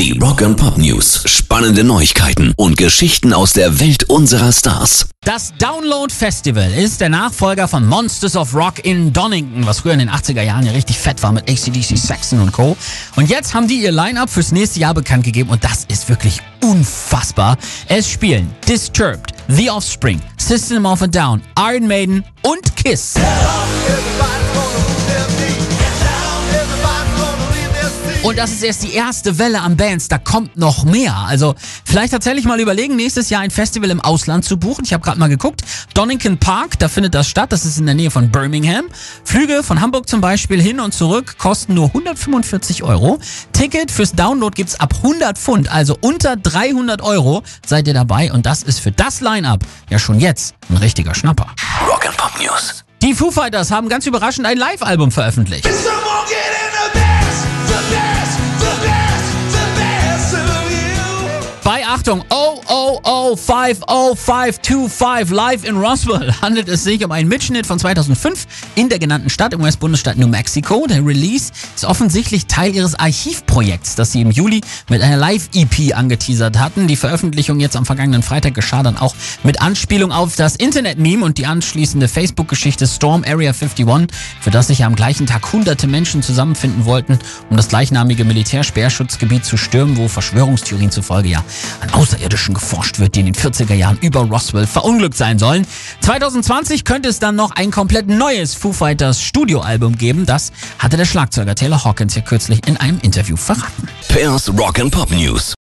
Die Rock and Pop News. Spannende Neuigkeiten und Geschichten aus der Welt unserer Stars. Das Download Festival ist der Nachfolger von Monsters of Rock in Donington, was früher in den 80er Jahren ja richtig fett war mit ACDC, Saxon und Co. Und jetzt haben die ihr Line-Up fürs nächste Jahr bekannt gegeben und das ist wirklich unfassbar. Es spielen Disturbed, The Offspring, System of a Down, Iron Maiden und Kiss. Und das ist erst die erste Welle an Bands, da kommt noch mehr. Also vielleicht tatsächlich mal überlegen, nächstes Jahr ein Festival im Ausland zu buchen. Ich habe gerade mal geguckt. Donington Park, da findet das statt. Das ist in der Nähe von Birmingham. Flüge von Hamburg zum Beispiel hin und zurück kosten nur 145 Euro. Ticket fürs Download gibt's ab 100 Pfund, also unter 300 Euro seid ihr dabei. Und das ist für das Line-Up ja schon jetzt ein richtiger Schnapper. Rock and Pop News. Die Foo Fighters haben ganz überraschend ein Live-Album veröffentlicht. Achtung, 0005025 live in Roswell handelt es sich um einen Mitschnitt von 2005 in der genannten Stadt im US-Bundesstaat New Mexico. Der Release ist offensichtlich Teil ihres Archivprojekts, das sie im Juli mit einer Live-EP angeteasert hatten. Die Veröffentlichung jetzt am vergangenen Freitag geschah dann auch mit Anspielung auf das Internet-Meme und die anschließende Facebook-Geschichte Storm Area 51, für das sich am gleichen Tag hunderte Menschen zusammenfinden wollten, um das gleichnamige Militärsperrschutzgebiet zu stürmen, wo Verschwörungstheorien zufolge ja an Außerirdischen geforscht wird, die in den 40er Jahren über Roswell verunglückt sein sollen. 2020 könnte es dann noch ein komplett neues Foo Fighters Studioalbum geben. Das hatte der Schlagzeuger Taylor Hawkins ja kürzlich in einem Interview verraten. Pairs Rock and Pop News.